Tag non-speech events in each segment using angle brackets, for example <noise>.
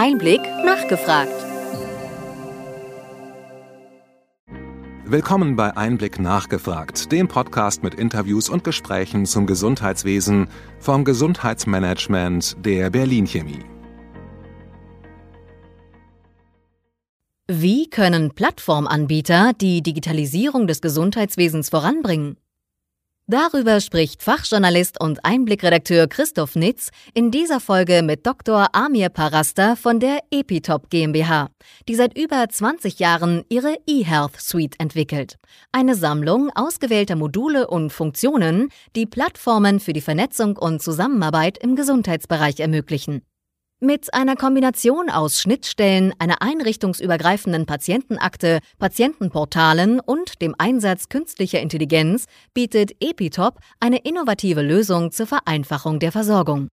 Einblick nachgefragt. Willkommen bei Einblick nachgefragt, dem Podcast mit Interviews und Gesprächen zum Gesundheitswesen vom Gesundheitsmanagement der Berlin Chemie. Wie können Plattformanbieter die Digitalisierung des Gesundheitswesens voranbringen? Darüber spricht Fachjournalist und Einblickredakteur Christoph Nitz in dieser Folge mit Dr. Amir Parasta von der Epitop GmbH, die seit über 20 Jahren ihre eHealth Suite entwickelt. Eine Sammlung ausgewählter Module und Funktionen, die Plattformen für die Vernetzung und Zusammenarbeit im Gesundheitsbereich ermöglichen. Mit einer Kombination aus Schnittstellen, einer einrichtungsübergreifenden Patientenakte, Patientenportalen und dem Einsatz künstlicher Intelligenz bietet Epitop eine innovative Lösung zur Vereinfachung der Versorgung.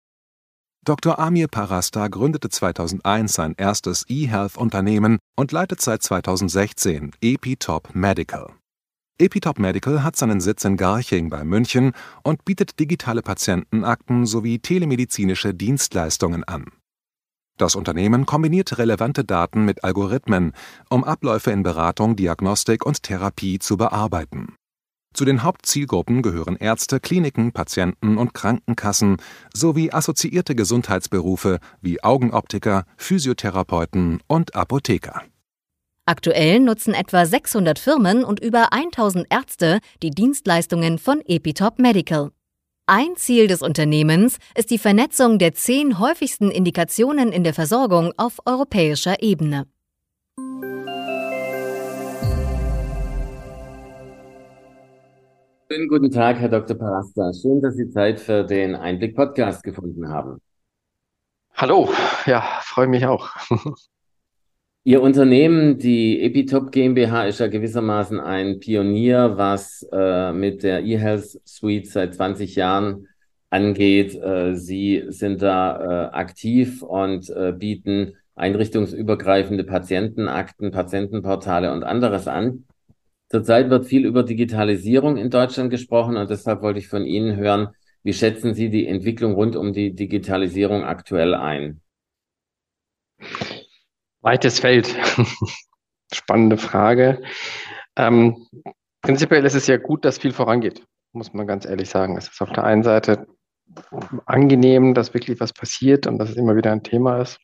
Dr. Amir Parasta gründete 2001 sein erstes eHealth-Unternehmen und leitet seit 2016 Epitop Medical. Epitop Medical hat seinen Sitz in Garching bei München und bietet digitale Patientenakten sowie telemedizinische Dienstleistungen an. Das Unternehmen kombiniert relevante Daten mit Algorithmen, um Abläufe in Beratung, Diagnostik und Therapie zu bearbeiten. Zu den Hauptzielgruppen gehören Ärzte, Kliniken, Patienten und Krankenkassen sowie assoziierte Gesundheitsberufe wie Augenoptiker, Physiotherapeuten und Apotheker. Aktuell nutzen etwa 600 Firmen und über 1000 Ärzte die Dienstleistungen von Epitop Medical. Ein Ziel des Unternehmens ist die Vernetzung der zehn häufigsten Indikationen in der Versorgung auf europäischer Ebene. Schönen guten Tag, Herr Dr. Parasta. Schön, dass Sie Zeit für den Einblick-Podcast gefunden haben. Hallo, ja, freue mich auch. <laughs> Ihr Unternehmen, die Epitop GmbH, ist ja gewissermaßen ein Pionier, was äh, mit der eHealth Suite seit 20 Jahren angeht. Äh, Sie sind da äh, aktiv und äh, bieten einrichtungsübergreifende Patientenakten, Patientenportale und anderes an. Zurzeit wird viel über Digitalisierung in Deutschland gesprochen und deshalb wollte ich von Ihnen hören, wie schätzen Sie die Entwicklung rund um die Digitalisierung aktuell ein? Weites Feld. <laughs> Spannende Frage. Ähm, prinzipiell ist es ja gut, dass viel vorangeht, muss man ganz ehrlich sagen. Es ist auf der einen Seite angenehm, dass wirklich was passiert und dass es immer wieder ein Thema ist.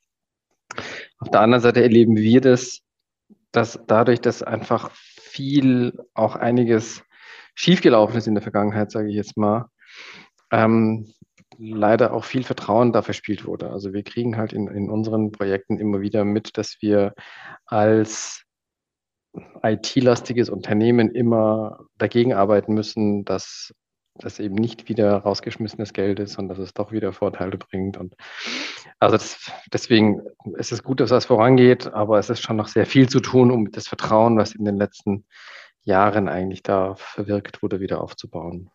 Auf der anderen Seite erleben wir das, dass dadurch, dass einfach viel, auch einiges schiefgelaufen ist in der Vergangenheit, sage ich jetzt mal, ähm, leider auch viel Vertrauen da verspielt wurde. Also wir kriegen halt in, in unseren Projekten immer wieder mit, dass wir als IT-lastiges Unternehmen immer dagegen arbeiten müssen, dass das eben nicht wieder rausgeschmissenes Geld ist und dass es doch wieder Vorteile bringt. Und also das, deswegen ist es gut, dass das vorangeht, aber es ist schon noch sehr viel zu tun, um das Vertrauen, was in den letzten Jahren eigentlich da verwirkt wurde, wieder aufzubauen.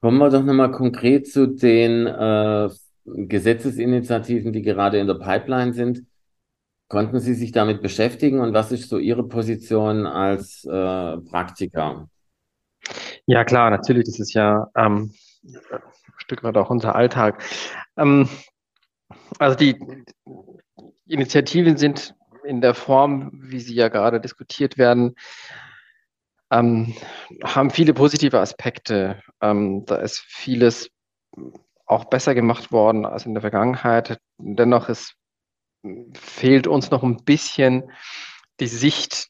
Kommen wir doch nochmal konkret zu den äh, Gesetzesinitiativen, die gerade in der Pipeline sind. Konnten Sie sich damit beschäftigen und was ist so Ihre Position als äh, Praktiker? Ja, klar, natürlich, das ist ja ähm, ein Stück weit auch unser Alltag. Ähm, also die Initiativen sind in der Form, wie sie ja gerade diskutiert werden, ähm, haben viele positive Aspekte. Ähm, da ist vieles auch besser gemacht worden als in der Vergangenheit. Dennoch ist, fehlt uns noch ein bisschen die Sicht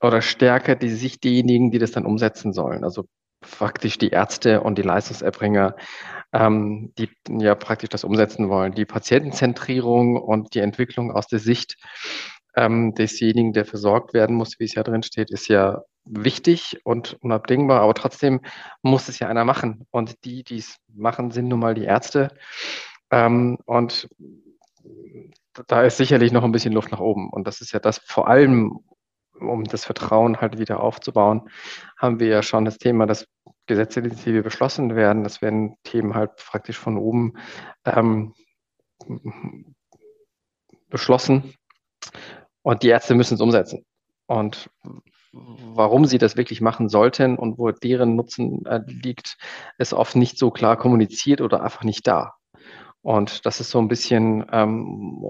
oder stärker die Sicht derjenigen, die das dann umsetzen sollen. Also praktisch die Ärzte und die Leistungserbringer, ähm, die ja praktisch das umsetzen wollen. Die Patientenzentrierung und die Entwicklung aus der Sicht ähm, desjenigen, der versorgt werden muss, wie es ja drin steht, ist ja wichtig und unabdingbar, aber trotzdem muss es ja einer machen. Und die, die es machen, sind nun mal die Ärzte. Ähm, und da ist sicherlich noch ein bisschen Luft nach oben. Und das ist ja das vor allem, um das Vertrauen halt wieder aufzubauen, haben wir ja schon das Thema, dass Gesetzesinitiative beschlossen werden. Das werden Themen halt praktisch von oben ähm, beschlossen. Und die Ärzte müssen es umsetzen. Und warum sie das wirklich machen sollten und wo deren Nutzen äh, liegt, ist oft nicht so klar kommuniziert oder einfach nicht da. Und das ist so ein bisschen ähm,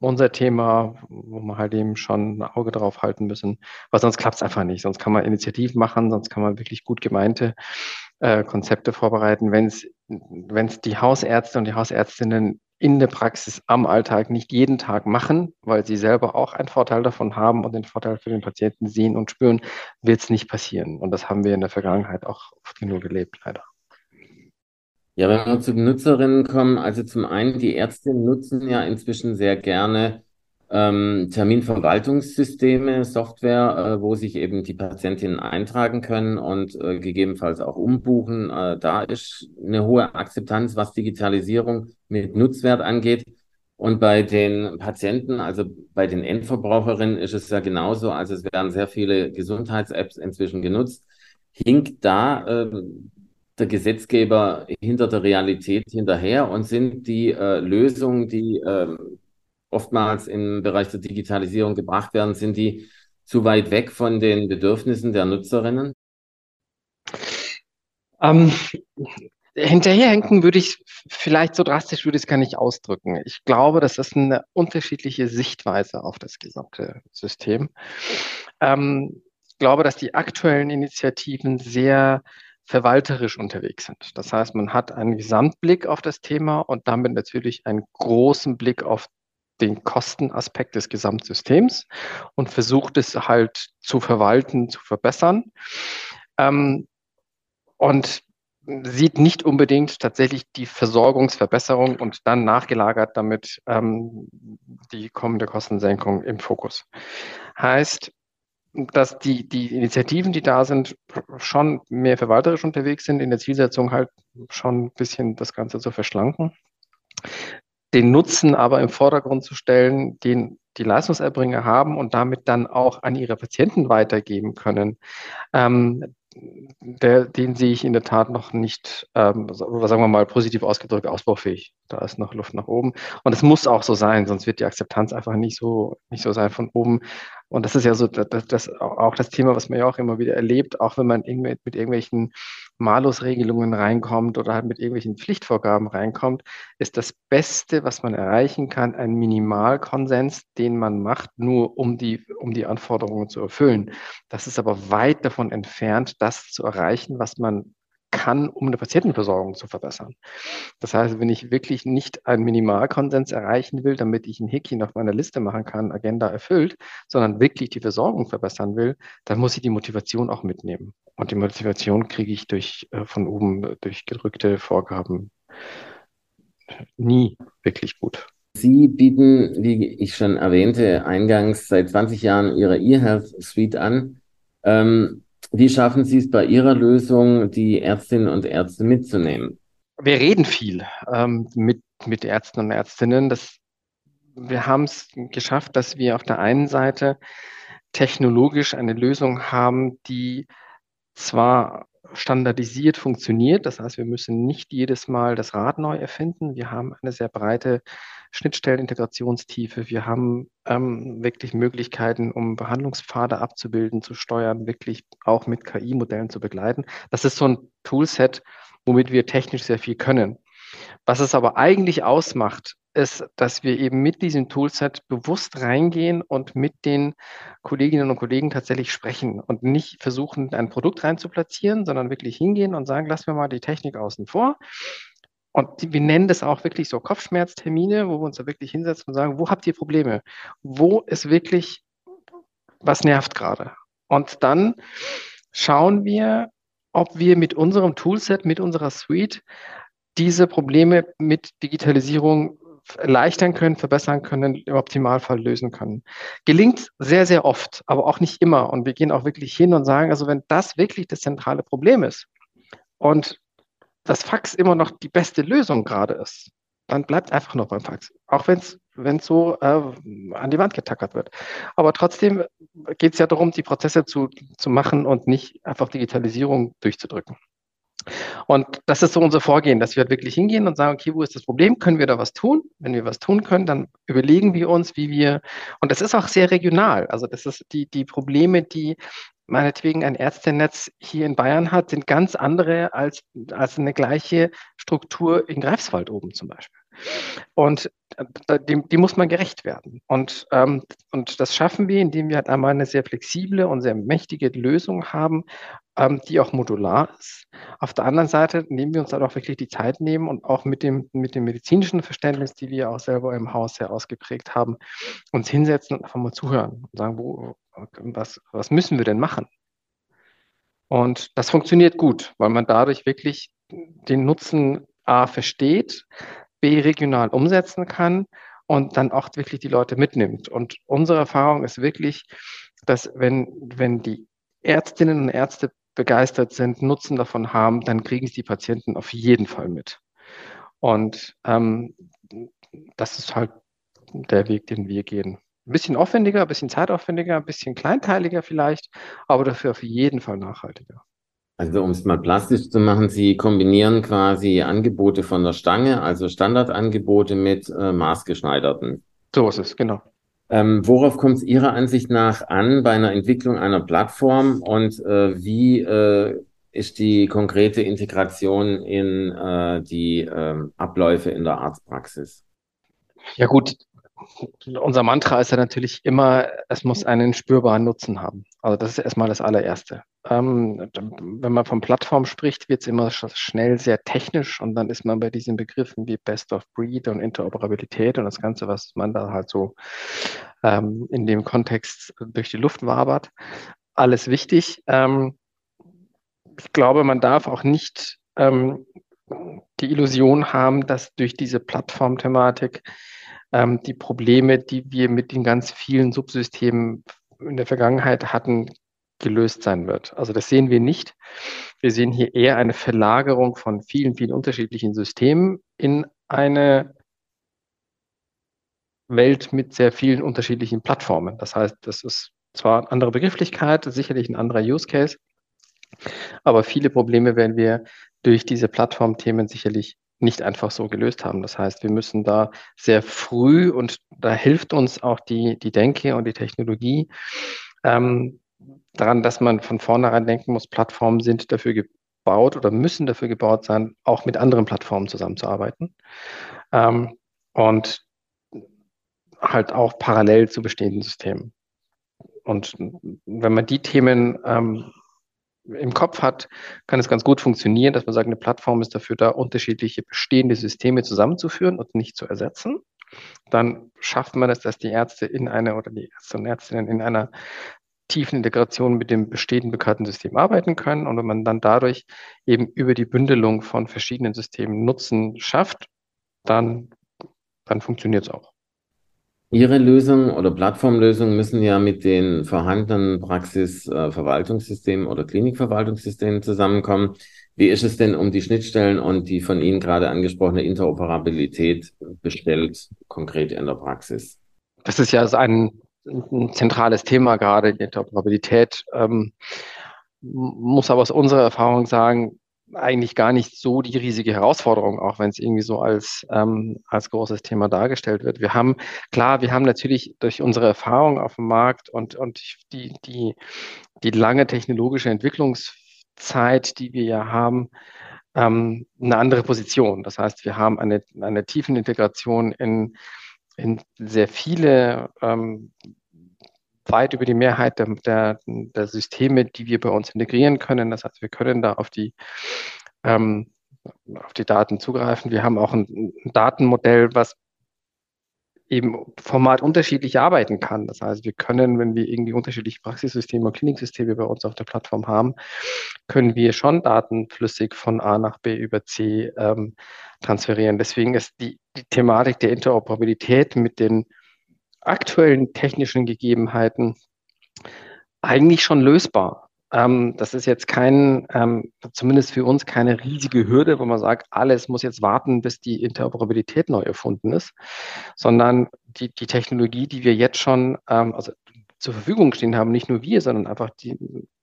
unser Thema, wo wir halt eben schon ein Auge drauf halten müssen, weil sonst klappt es einfach nicht. Sonst kann man Initiativen machen, sonst kann man wirklich gut gemeinte äh, Konzepte vorbereiten. Wenn es die Hausärzte und die Hausärztinnen in der Praxis am Alltag nicht jeden Tag machen, weil sie selber auch einen Vorteil davon haben und den Vorteil für den Patienten sehen und spüren, wird es nicht passieren. Und das haben wir in der Vergangenheit auch oft genug erlebt, leider. Ja, wenn wir zu Nutzerinnen kommen, also zum einen, die Ärzte nutzen ja inzwischen sehr gerne ähm, Terminverwaltungssysteme, Software, äh, wo sich eben die Patientinnen eintragen können und äh, gegebenenfalls auch umbuchen. Äh, da ist eine hohe Akzeptanz, was Digitalisierung mit Nutzwert angeht. Und bei den Patienten, also bei den Endverbraucherinnen, ist es ja genauso. Also es werden sehr viele Gesundheits-Apps inzwischen genutzt. Hinkt da äh, der Gesetzgeber hinter der Realität hinterher und sind die äh, Lösungen, die äh, oftmals im Bereich der Digitalisierung gebracht werden, sind die zu weit weg von den Bedürfnissen der Nutzerinnen? Ähm, hinterherhinken würde ich vielleicht so drastisch würde ich es gar nicht ausdrücken. Ich glaube, das ist eine unterschiedliche Sichtweise auf das gesamte System. Ähm, ich glaube, dass die aktuellen Initiativen sehr verwalterisch unterwegs sind. Das heißt, man hat einen Gesamtblick auf das Thema und damit natürlich einen großen Blick auf den Kostenaspekt des Gesamtsystems und versucht es halt zu verwalten, zu verbessern. Ähm, und sieht nicht unbedingt tatsächlich die Versorgungsverbesserung und dann nachgelagert damit ähm, die kommende Kostensenkung im Fokus. Heißt, dass die, die Initiativen, die da sind, schon mehr verwalterisch unterwegs sind, in der Zielsetzung halt schon ein bisschen das Ganze zu verschlanken den Nutzen aber im Vordergrund zu stellen, den die Leistungserbringer haben und damit dann auch an ihre Patienten weitergeben können. Ähm, der, den sehe ich in der Tat noch nicht, ähm, sagen wir mal positiv ausgedrückt, ausbaufähig. Da ist noch Luft nach oben. Und es muss auch so sein, sonst wird die Akzeptanz einfach nicht so, nicht so sein von oben. Und das ist ja so das, das, auch das Thema, was man ja auch immer wieder erlebt, auch wenn man mit, irgendwelchen Malusregelungen reinkommt oder halt mit irgendwelchen Pflichtvorgaben reinkommt, ist das Beste, was man erreichen kann, ein Minimalkonsens, den man macht, nur um die, um die Anforderungen zu erfüllen. Das ist aber weit davon entfernt, das zu erreichen, was man kann, um eine Patientenversorgung zu verbessern. Das heißt, wenn ich wirklich nicht einen Minimalkonsens erreichen will, damit ich ein Häkchen auf meiner Liste machen kann, Agenda erfüllt, sondern wirklich die Versorgung verbessern will, dann muss ich die Motivation auch mitnehmen. Und die Motivation kriege ich durch äh, von oben durch gedrückte Vorgaben nie wirklich gut. Sie bieten, wie ich schon erwähnte, eingangs seit 20 Jahren Ihre eHealth Suite an. Ähm, wie schaffen Sie es bei Ihrer Lösung, die Ärztinnen und Ärzte mitzunehmen? Wir reden viel ähm, mit, mit Ärzten und Ärztinnen. Das, wir haben es geschafft, dass wir auf der einen Seite technologisch eine Lösung haben, die zwar standardisiert funktioniert. Das heißt, wir müssen nicht jedes Mal das Rad neu erfinden. Wir haben eine sehr breite Schnittstellenintegrationstiefe. Wir haben ähm, wirklich Möglichkeiten, um Behandlungspfade abzubilden, zu steuern, wirklich auch mit KI-Modellen zu begleiten. Das ist so ein Toolset, womit wir technisch sehr viel können. Was es aber eigentlich ausmacht, ist, dass wir eben mit diesem Toolset bewusst reingehen und mit den Kolleginnen und Kollegen tatsächlich sprechen und nicht versuchen, ein Produkt reinzuplatzieren, sondern wirklich hingehen und sagen, lassen wir mal die Technik außen vor. Und wir nennen das auch wirklich so Kopfschmerztermine, wo wir uns da wirklich hinsetzen und sagen, wo habt ihr Probleme? Wo ist wirklich, was nervt gerade? Und dann schauen wir, ob wir mit unserem Toolset, mit unserer Suite diese Probleme mit Digitalisierung erleichtern können, verbessern können, im Optimalfall lösen können. Gelingt sehr, sehr oft, aber auch nicht immer. Und wir gehen auch wirklich hin und sagen, also wenn das wirklich das zentrale Problem ist und das Fax immer noch die beste Lösung gerade ist, dann bleibt einfach noch beim Fax. Auch wenn es wenn so äh, an die Wand getackert wird. Aber trotzdem geht es ja darum, die Prozesse zu, zu machen und nicht einfach Digitalisierung durchzudrücken. Und das ist so unser Vorgehen, dass wir halt wirklich hingehen und sagen, okay, wo ist das Problem? Können wir da was tun? Wenn wir was tun können, dann überlegen wir uns, wie wir, und das ist auch sehr regional. Also das ist die, die Probleme, die meinetwegen ein Ärztenetz hier in Bayern hat, sind ganz andere als, als eine gleiche Struktur in Greifswald oben zum Beispiel. Und äh, die, die muss man gerecht werden. Und, ähm, und das schaffen wir, indem wir halt einmal eine sehr flexible und sehr mächtige Lösung haben, ähm, die auch modular ist. Auf der anderen Seite nehmen wir uns dann auch wirklich die Zeit nehmen und auch mit dem, mit dem medizinischen Verständnis, die wir auch selber im Haus sehr ausgeprägt haben, uns hinsetzen und einfach mal zuhören und sagen, wo, was, was müssen wir denn machen? Und das funktioniert gut, weil man dadurch wirklich den Nutzen A versteht, B regional umsetzen kann und dann auch wirklich die Leute mitnimmt. Und unsere Erfahrung ist wirklich, dass wenn, wenn die Ärztinnen und Ärzte begeistert sind, Nutzen davon haben, dann kriegen es die Patienten auf jeden Fall mit. Und ähm, das ist halt der Weg, den wir gehen. Ein bisschen aufwendiger, ein bisschen zeitaufwendiger, ein bisschen kleinteiliger vielleicht, aber dafür auf jeden Fall nachhaltiger. Also um es mal plastisch zu machen, Sie kombinieren quasi Angebote von der Stange, also Standardangebote mit äh, maßgeschneiderten. So ist es, genau. Ähm, worauf kommt es Ihrer Ansicht nach an bei einer Entwicklung einer Plattform und äh, wie äh, ist die konkrete Integration in äh, die ähm, Abläufe in der Arztpraxis? Ja gut, unser Mantra ist ja natürlich immer, es muss einen spürbaren Nutzen haben. Also das ist erstmal das allererste. Ähm, wenn man von Plattform spricht, wird es immer schnell sehr technisch und dann ist man bei diesen Begriffen wie Best of Breed und Interoperabilität und das Ganze, was man da halt so ähm, in dem Kontext durch die Luft wabert. Alles wichtig. Ähm, ich glaube, man darf auch nicht ähm, die Illusion haben, dass durch diese Plattformthematik ähm, die Probleme, die wir mit den ganz vielen Subsystemen in der Vergangenheit hatten, gelöst sein wird. Also das sehen wir nicht. Wir sehen hier eher eine Verlagerung von vielen, vielen unterschiedlichen Systemen in eine Welt mit sehr vielen unterschiedlichen Plattformen. Das heißt, das ist zwar eine andere Begrifflichkeit, sicherlich ein anderer Use Case, aber viele Probleme werden wir durch diese Plattformthemen sicherlich nicht einfach so gelöst haben. Das heißt, wir müssen da sehr früh und da hilft uns auch die, die Denke und die Technologie ähm, daran, dass man von vornherein denken muss, Plattformen sind dafür gebaut oder müssen dafür gebaut sein, auch mit anderen Plattformen zusammenzuarbeiten. Ähm, und halt auch parallel zu bestehenden Systemen. Und wenn man die Themen ähm, im Kopf hat, kann es ganz gut funktionieren, dass man sagt, eine Plattform ist dafür da, unterschiedliche bestehende Systeme zusammenzuführen und nicht zu ersetzen. Dann schafft man es, dass die Ärzte in einer oder die Ärzte und Ärztinnen in einer tiefen Integration mit dem bestehenden bekannten System arbeiten können und wenn man dann dadurch eben über die Bündelung von verschiedenen Systemen Nutzen schafft, dann, dann funktioniert es auch. Ihre Lösung oder Plattformlösungen müssen ja mit den vorhandenen Praxisverwaltungssystemen äh, oder Klinikverwaltungssystemen zusammenkommen. Wie ist es denn um die Schnittstellen und die von Ihnen gerade angesprochene Interoperabilität bestellt, konkret in der Praxis? Das ist ja ein, ein zentrales Thema gerade, die Interoperabilität. Ähm, muss aber aus unserer Erfahrung sagen, eigentlich gar nicht so die riesige Herausforderung, auch wenn es irgendwie so als, ähm, als großes Thema dargestellt wird. Wir haben, klar, wir haben natürlich durch unsere Erfahrung auf dem Markt und, und die, die, die lange technologische Entwicklungszeit, die wir ja haben, ähm, eine andere Position. Das heißt, wir haben eine, eine tiefen Integration in, in sehr viele ähm, weit über die Mehrheit der, der, der, Systeme, die wir bei uns integrieren können. Das heißt, wir können da auf die, ähm, auf die Daten zugreifen. Wir haben auch ein, ein Datenmodell, was eben Format unterschiedlich arbeiten kann. Das heißt, wir können, wenn wir irgendwie unterschiedliche Praxissysteme und Kliniksysteme bei uns auf der Plattform haben, können wir schon Daten flüssig von A nach B über C ähm, transferieren. Deswegen ist die, die Thematik der Interoperabilität mit den aktuellen technischen Gegebenheiten eigentlich schon lösbar. Ähm, das ist jetzt kein, ähm, zumindest für uns keine riesige Hürde, wo man sagt, alles muss jetzt warten, bis die Interoperabilität neu erfunden ist, sondern die, die Technologie, die wir jetzt schon ähm, also zur Verfügung stehen haben, nicht nur wir, sondern einfach die,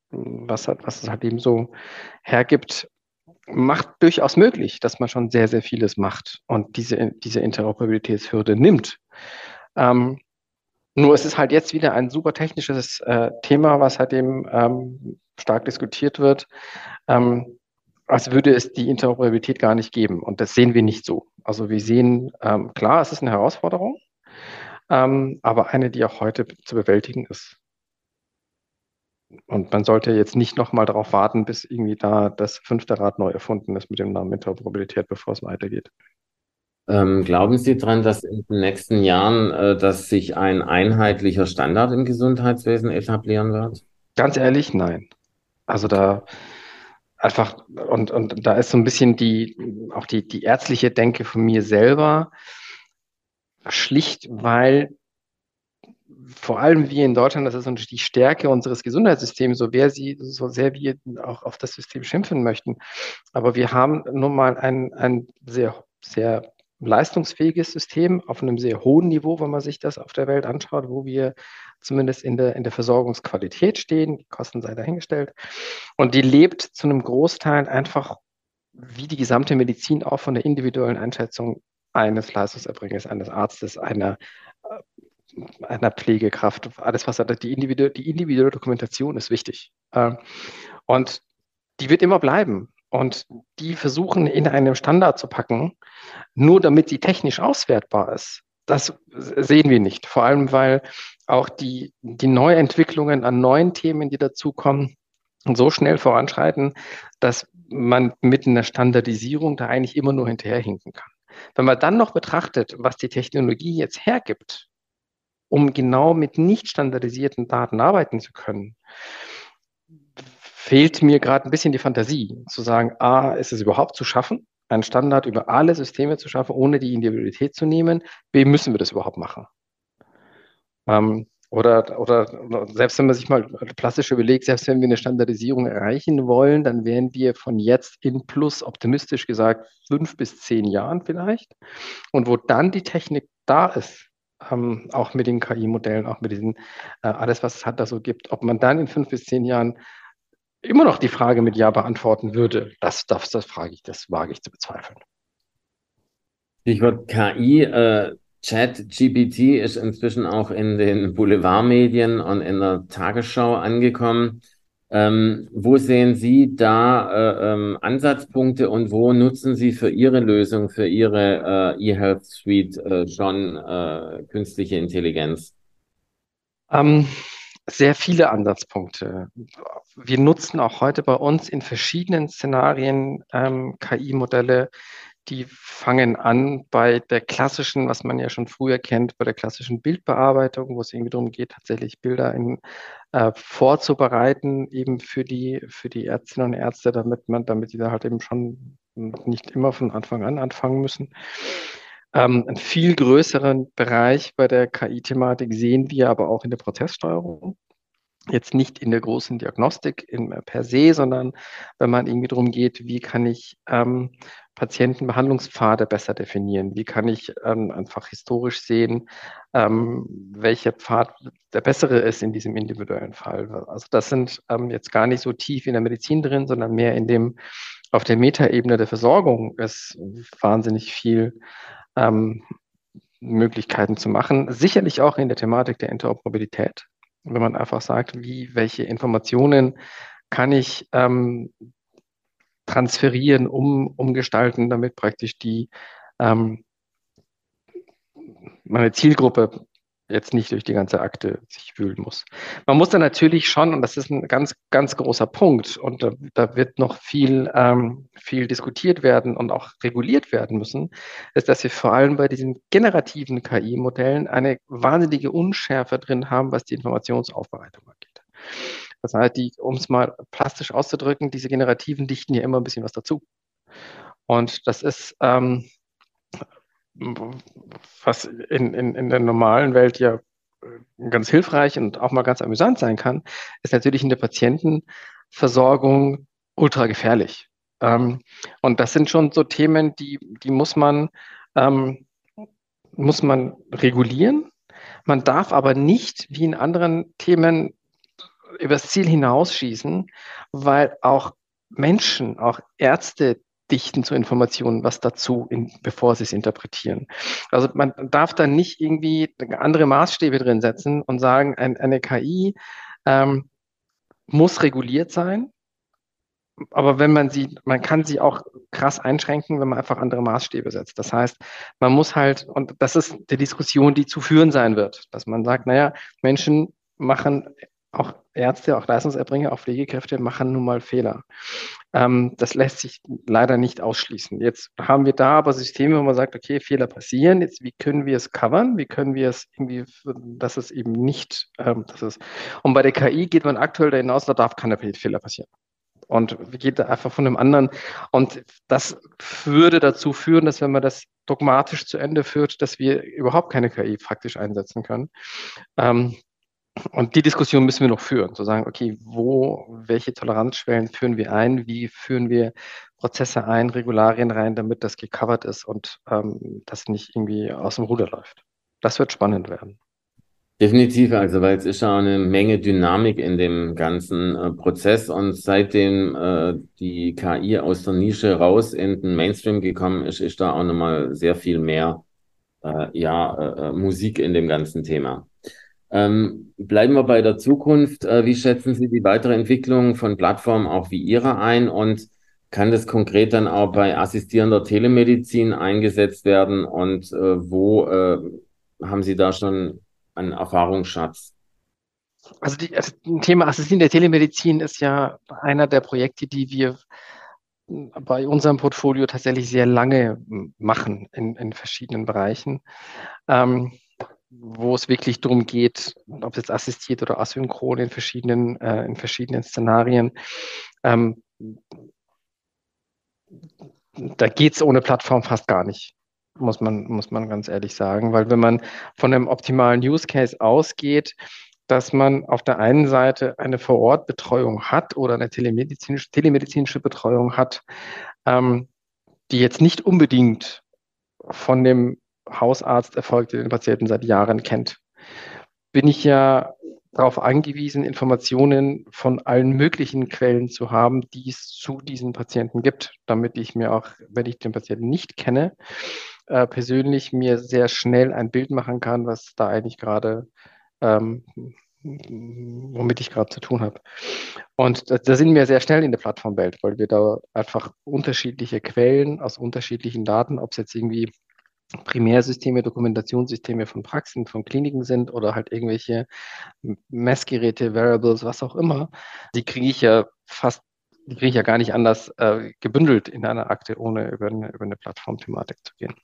was, was es halt eben so hergibt, macht durchaus möglich, dass man schon sehr, sehr vieles macht und diese, diese Interoperabilitätshürde nimmt. Ähm, nur es ist halt jetzt wieder ein super technisches äh, Thema, was halt eben ähm, stark diskutiert wird. Ähm, als würde es die Interoperabilität gar nicht geben. Und das sehen wir nicht so. Also wir sehen, ähm, klar, es ist eine Herausforderung, ähm, aber eine, die auch heute zu bewältigen ist. Und man sollte jetzt nicht nochmal darauf warten, bis irgendwie da das fünfte Rad neu erfunden ist mit dem Namen Interoperabilität, bevor es weitergeht. Ähm, glauben Sie daran, dass in den nächsten Jahren, äh, dass sich ein einheitlicher Standard im Gesundheitswesen etablieren wird? Ganz ehrlich, nein. Also da einfach, und, und da ist so ein bisschen die, auch die, die ärztliche Denke von mir selber, schlicht, weil vor allem wir in Deutschland, das ist natürlich die Stärke unseres Gesundheitssystems, so, wer sie, so sehr wir auch auf das System schimpfen möchten. Aber wir haben nun mal ein, ein sehr, sehr leistungsfähiges System auf einem sehr hohen Niveau, wenn man sich das auf der Welt anschaut, wo wir zumindest in der, in der Versorgungsqualität stehen. Die Kosten sei dahingestellt. Und die lebt zu einem Großteil einfach wie die gesamte Medizin auch von der individuellen Einschätzung eines Leistungserbringers, eines Arztes, einer, äh, einer Pflegekraft, alles was die individuelle, die individuelle Dokumentation ist wichtig. Ähm, und die wird immer bleiben. Und die versuchen in einem Standard zu packen, nur damit sie technisch auswertbar ist. Das sehen wir nicht. Vor allem, weil auch die, die Neuentwicklungen an neuen Themen, die dazukommen, so schnell voranschreiten, dass man mit einer Standardisierung da eigentlich immer nur hinterherhinken kann. Wenn man dann noch betrachtet, was die Technologie jetzt hergibt, um genau mit nicht standardisierten Daten arbeiten zu können, fehlt mir gerade ein bisschen die Fantasie, zu sagen, a, ist es überhaupt zu schaffen, einen Standard über alle Systeme zu schaffen, ohne die Individualität zu nehmen, b, müssen wir das überhaupt machen. Ähm, oder, oder selbst wenn man sich mal plastisch überlegt, selbst wenn wir eine Standardisierung erreichen wollen, dann wären wir von jetzt in plus optimistisch gesagt fünf bis zehn Jahren vielleicht. Und wo dann die Technik da ist, ähm, auch mit den KI-Modellen, auch mit diesen, äh, alles, was es hat da so gibt, ob man dann in fünf bis zehn Jahren immer noch die Frage mit Ja beantworten würde, das, das, das frage ich, das wage ich zu bezweifeln. Stichwort KI, äh, ChatGPT ist inzwischen auch in den Boulevardmedien und in der Tagesschau angekommen. Ähm, wo sehen Sie da äh, ähm, Ansatzpunkte und wo nutzen Sie für Ihre Lösung, für Ihre äh, eHealth Suite äh, schon äh, künstliche Intelligenz? Ähm, sehr viele Ansatzpunkte. Wir nutzen auch heute bei uns in verschiedenen Szenarien ähm, KI-Modelle, die fangen an bei der klassischen, was man ja schon früher kennt, bei der klassischen Bildbearbeitung, wo es irgendwie darum geht, tatsächlich Bilder in, äh, vorzubereiten, eben für die, für die Ärztinnen und Ärzte, damit man, damit die da halt eben schon nicht immer von Anfang an anfangen müssen. Ähm, einen viel größeren Bereich bei der KI-Thematik sehen wir aber auch in der Prozesssteuerung. Jetzt nicht in der großen Diagnostik in, per se, sondern wenn man irgendwie darum geht, wie kann ich ähm, Patientenbehandlungspfade besser definieren? Wie kann ich ähm, einfach historisch sehen, ähm, welcher Pfad der bessere ist in diesem individuellen Fall? Also das sind ähm, jetzt gar nicht so tief in der Medizin drin, sondern mehr in dem, auf der Metaebene der Versorgung ist wahnsinnig viel ähm, Möglichkeiten zu machen. Sicherlich auch in der Thematik der Interoperabilität, wenn man einfach sagt, wie, welche Informationen kann ich ähm, transferieren, um, umgestalten, damit praktisch die ähm, meine Zielgruppe jetzt nicht durch die ganze Akte sich wühlen muss. Man muss dann natürlich schon, und das ist ein ganz, ganz großer Punkt, und da, da wird noch viel, ähm, viel diskutiert werden und auch reguliert werden müssen, ist, dass wir vor allem bei diesen generativen KI-Modellen eine wahnsinnige Unschärfe drin haben, was die Informationsaufbereitung angeht. Das heißt, um es mal plastisch auszudrücken, diese Generativen dichten ja immer ein bisschen was dazu. Und das ist, ähm, was in, in, in der normalen Welt ja äh, ganz hilfreich und auch mal ganz amüsant sein kann, ist natürlich in der Patientenversorgung ultra gefährlich. Ähm, und das sind schon so Themen, die, die muss man, ähm, muss man regulieren. Man darf aber nicht, wie in anderen Themen, übers Ziel hinausschießen, weil auch Menschen, auch Ärzte, dichten zu Informationen was dazu, in, bevor sie es interpretieren. Also man darf da nicht irgendwie andere Maßstäbe drin setzen und sagen, ein, eine KI ähm, muss reguliert sein aber wenn man sie, man kann sie auch krass einschränken, wenn man einfach andere Maßstäbe setzt. Das heißt, man muss halt, und das ist die Diskussion, die zu führen sein wird, dass man sagt, naja, Menschen machen auch Ärzte, auch Leistungserbringer, auch Pflegekräfte machen nun mal Fehler. Ähm, das lässt sich leider nicht ausschließen. Jetzt haben wir da aber Systeme, wo man sagt, okay, Fehler passieren. Jetzt, wie können wir es covern? Wie können wir es irgendwie, dass es eben nicht, ähm, das ist. Und bei der KI geht man aktuell da hinaus, da darf keine Fehler passieren und geht einfach von einem anderen. Und das würde dazu führen, dass wenn man das dogmatisch zu Ende führt, dass wir überhaupt keine KI faktisch einsetzen können. Ähm, und die Diskussion müssen wir noch führen, zu sagen, okay, wo, welche Toleranzschwellen führen wir ein, wie führen wir Prozesse ein, Regularien rein, damit das gecovert ist und ähm, das nicht irgendwie aus dem Ruder läuft. Das wird spannend werden. Definitiv, also weil es ist ja eine Menge Dynamik in dem ganzen äh, Prozess und seitdem äh, die KI aus der Nische raus in den Mainstream gekommen ist, ist da auch nochmal sehr viel mehr äh, ja, äh, äh, Musik in dem ganzen Thema. Ähm, bleiben wir bei der Zukunft. Äh, wie schätzen Sie die weitere Entwicklung von Plattformen auch wie Ihre ein und kann das konkret dann auch bei assistierender Telemedizin eingesetzt werden und wo haben Sie da schon an Erfahrungsschatz? Also, die, also ein Thema Assistent der Telemedizin ist ja einer der Projekte, die wir bei unserem Portfolio tatsächlich sehr lange machen in, in verschiedenen Bereichen, ähm, wo es wirklich darum geht, ob es jetzt assistiert oder asynchron in verschiedenen, äh, in verschiedenen Szenarien. Ähm, da geht es ohne Plattform fast gar nicht muss man, muss man ganz ehrlich sagen. Weil wenn man von einem optimalen Use Case ausgeht, dass man auf der einen Seite eine Vorortbetreuung hat oder eine telemedizinische, telemedizinische Betreuung hat, ähm, die jetzt nicht unbedingt von dem Hausarzt erfolgt, der den Patienten seit Jahren kennt, bin ich ja darauf angewiesen, Informationen von allen möglichen Quellen zu haben, die es zu diesen Patienten gibt, damit ich mir auch, wenn ich den Patienten nicht kenne, äh, persönlich mir sehr schnell ein Bild machen kann, was da eigentlich gerade, ähm, womit ich gerade zu tun habe. Und da, da, sind wir sehr schnell in der Plattformwelt, weil wir da einfach unterschiedliche Quellen aus unterschiedlichen Daten, ob es jetzt irgendwie Primärsysteme, Dokumentationssysteme von Praxen, von Kliniken sind oder halt irgendwelche Messgeräte, Variables, was auch immer, die kriege ich ja fast, die kriege ich ja gar nicht anders äh, gebündelt in einer Akte, ohne über eine, über eine Plattformthematik zu gehen.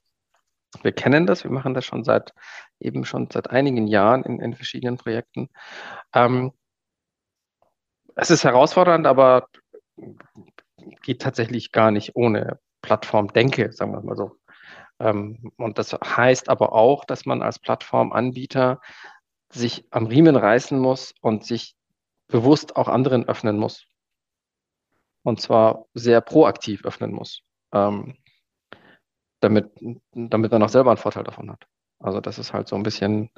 Wir kennen das, wir machen das schon seit eben schon seit einigen Jahren in, in verschiedenen Projekten. Ähm, es ist herausfordernd, aber geht tatsächlich gar nicht ohne Plattformdenke, sagen wir mal so. Ähm, und das heißt aber auch, dass man als Plattformanbieter sich am Riemen reißen muss und sich bewusst auch anderen öffnen muss. Und zwar sehr proaktiv öffnen muss. Ähm, damit, damit man auch selber einen Vorteil davon hat. Also das ist halt so ein bisschen,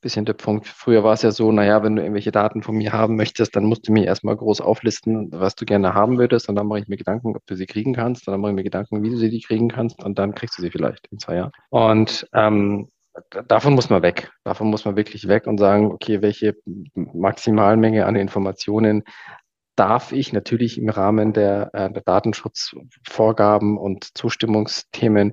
bisschen der Punkt. Früher war es ja so, naja, wenn du irgendwelche Daten von mir haben möchtest, dann musst du mir erstmal groß auflisten, was du gerne haben würdest und dann mache ich mir Gedanken, ob du sie kriegen kannst und dann mache ich mir Gedanken, wie du sie kriegen kannst und dann kriegst du sie vielleicht in zwei Jahren. Und ähm, davon muss man weg. Davon muss man wirklich weg und sagen, okay, welche Maximalmenge an Informationen darf ich natürlich im Rahmen der, äh, der Datenschutzvorgaben und Zustimmungsthemen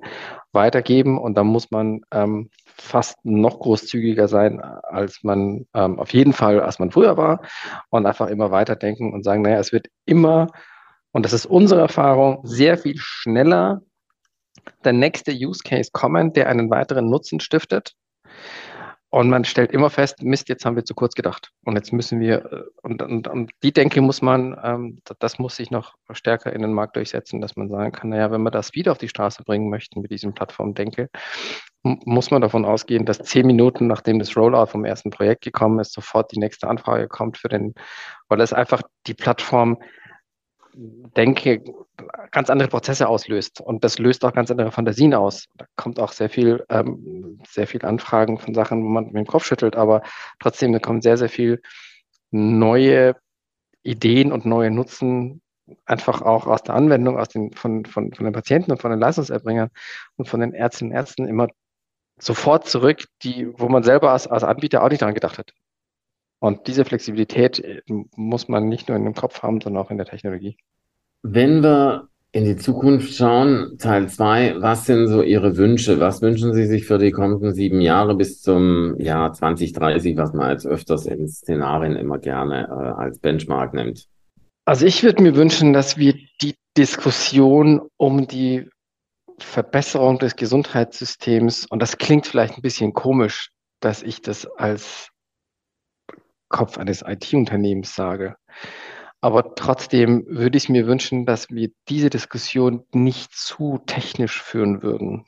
weitergeben. Und da muss man ähm, fast noch großzügiger sein, als man ähm, auf jeden Fall, als man früher war. Und einfach immer weiterdenken und sagen, naja, es wird immer, und das ist unsere Erfahrung, sehr viel schneller der nächste Use Case kommen, der einen weiteren Nutzen stiftet. Und man stellt immer fest, Mist, jetzt haben wir zu kurz gedacht. Und jetzt müssen wir, äh, und, und, und die Denke muss man, ähm, das muss sich noch stärker in den Markt durchsetzen, dass man sagen kann, naja, wenn wir das wieder auf die Straße bringen möchten mit diesem Plattformdenke, muss man davon ausgehen, dass zehn Minuten nachdem das Rollout vom ersten Projekt gekommen ist, sofort die nächste Anfrage kommt für den, weil es einfach die Plattform denke, ganz andere Prozesse auslöst. Und das löst auch ganz andere Fantasien aus. Da kommt auch sehr viel, ähm, sehr viel Anfragen von Sachen, wo man mit dem Kopf schüttelt, aber trotzdem, da kommt sehr, sehr viel neue Ideen und neue Nutzen einfach auch aus der Anwendung, aus den, von, von, von den Patienten und von den Leistungserbringern und von den Ärztinnen und Ärzten immer sofort zurück, die, wo man selber als, als Anbieter auch nicht daran gedacht hat. Und diese Flexibilität äh, muss man nicht nur in dem Kopf haben, sondern auch in der Technologie. Wenn wir in die Zukunft schauen, Teil 2, was sind so Ihre Wünsche? Was wünschen Sie sich für die kommenden sieben Jahre bis zum Jahr 2030, was man jetzt öfters in Szenarien immer gerne äh, als Benchmark nimmt? Also ich würde mir wünschen, dass wir die Diskussion um die Verbesserung des Gesundheitssystems, und das klingt vielleicht ein bisschen komisch, dass ich das als Kopf eines IT-Unternehmens sage. Aber trotzdem würde ich mir wünschen, dass wir diese Diskussion nicht zu technisch führen würden.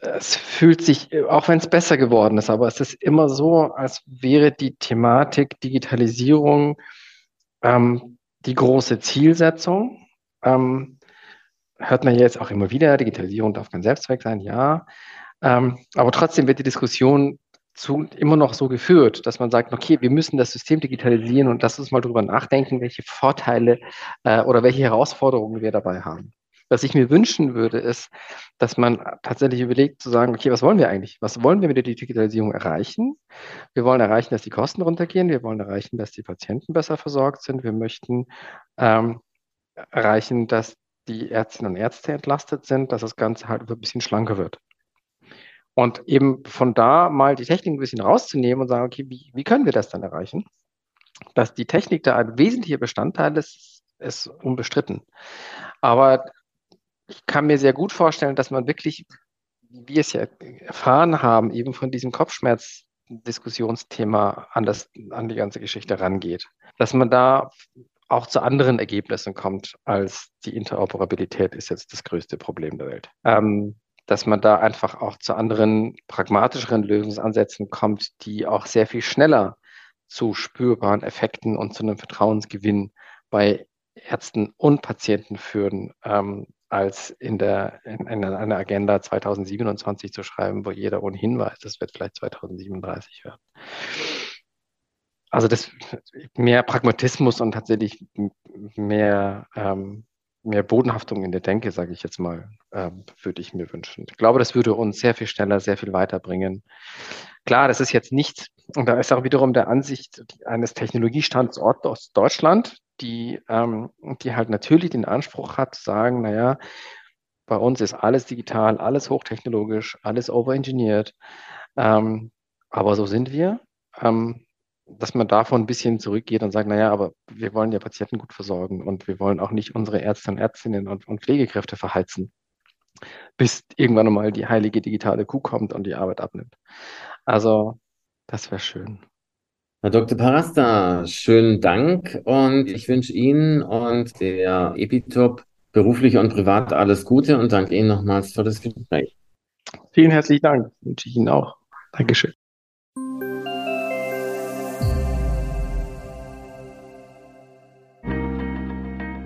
Es fühlt sich, auch wenn es besser geworden ist, aber es ist immer so, als wäre die Thematik Digitalisierung ähm, die große Zielsetzung. Ähm, hört man jetzt auch immer wieder, Digitalisierung darf kein Selbstzweck sein, ja. Ähm, aber trotzdem wird die Diskussion zu, immer noch so geführt, dass man sagt, okay, wir müssen das System digitalisieren und lass uns mal drüber nachdenken, welche Vorteile äh, oder welche Herausforderungen wir dabei haben. Was ich mir wünschen würde, ist, dass man tatsächlich überlegt zu sagen, okay, was wollen wir eigentlich? Was wollen wir mit der Digitalisierung erreichen? Wir wollen erreichen, dass die Kosten runtergehen. Wir wollen erreichen, dass die Patienten besser versorgt sind. Wir möchten ähm, erreichen, dass die Ärztinnen und Ärzte entlastet sind, dass das Ganze halt ein bisschen schlanker wird. Und eben von da mal die Technik ein bisschen rauszunehmen und sagen, okay, wie, wie können wir das dann erreichen? Dass die Technik da ein wesentlicher Bestandteil ist, ist unbestritten. Aber ich kann mir sehr gut vorstellen, dass man wirklich, wie wir es ja erfahren haben, eben von diesem Kopfschmerz-Diskussionsthema an, an die ganze Geschichte rangeht. Dass man da auch zu anderen Ergebnissen kommt, als die Interoperabilität ist jetzt das größte Problem der Welt. Ähm, dass man da einfach auch zu anderen pragmatischeren Lösungsansätzen kommt, die auch sehr viel schneller zu spürbaren Effekten und zu einem Vertrauensgewinn bei Ärzten und Patienten führen, ähm, als in der in, in einer Agenda 2027 zu schreiben, wo jeder ohnehin weiß, das wird vielleicht 2037 werden. Also das mehr Pragmatismus und tatsächlich mehr ähm, mehr Bodenhaftung in der Denke, sage ich jetzt mal, äh, würde ich mir wünschen. Ich glaube, das würde uns sehr viel schneller, sehr viel weiterbringen. Klar, das ist jetzt nicht, und da ist auch wiederum der Ansicht eines Technologiestandorts aus Deutschland, die, ähm, die halt natürlich den Anspruch hat, zu sagen, naja, bei uns ist alles digital, alles hochtechnologisch, alles overengineert. Ähm, aber so sind wir. Ähm, dass man davon ein bisschen zurückgeht und sagt, naja, aber wir wollen ja Patienten gut versorgen und wir wollen auch nicht unsere Ärzte und Ärztinnen und, und Pflegekräfte verheizen, bis irgendwann einmal die heilige digitale Kuh kommt und die Arbeit abnimmt. Also, das wäre schön. Herr Dr. Parasta, schönen Dank und ich wünsche Ihnen und der Epitop beruflich und privat alles Gute und danke Ihnen nochmals für das Gespräch. Vielen herzlichen Dank, wünsche ich Ihnen auch. Dankeschön.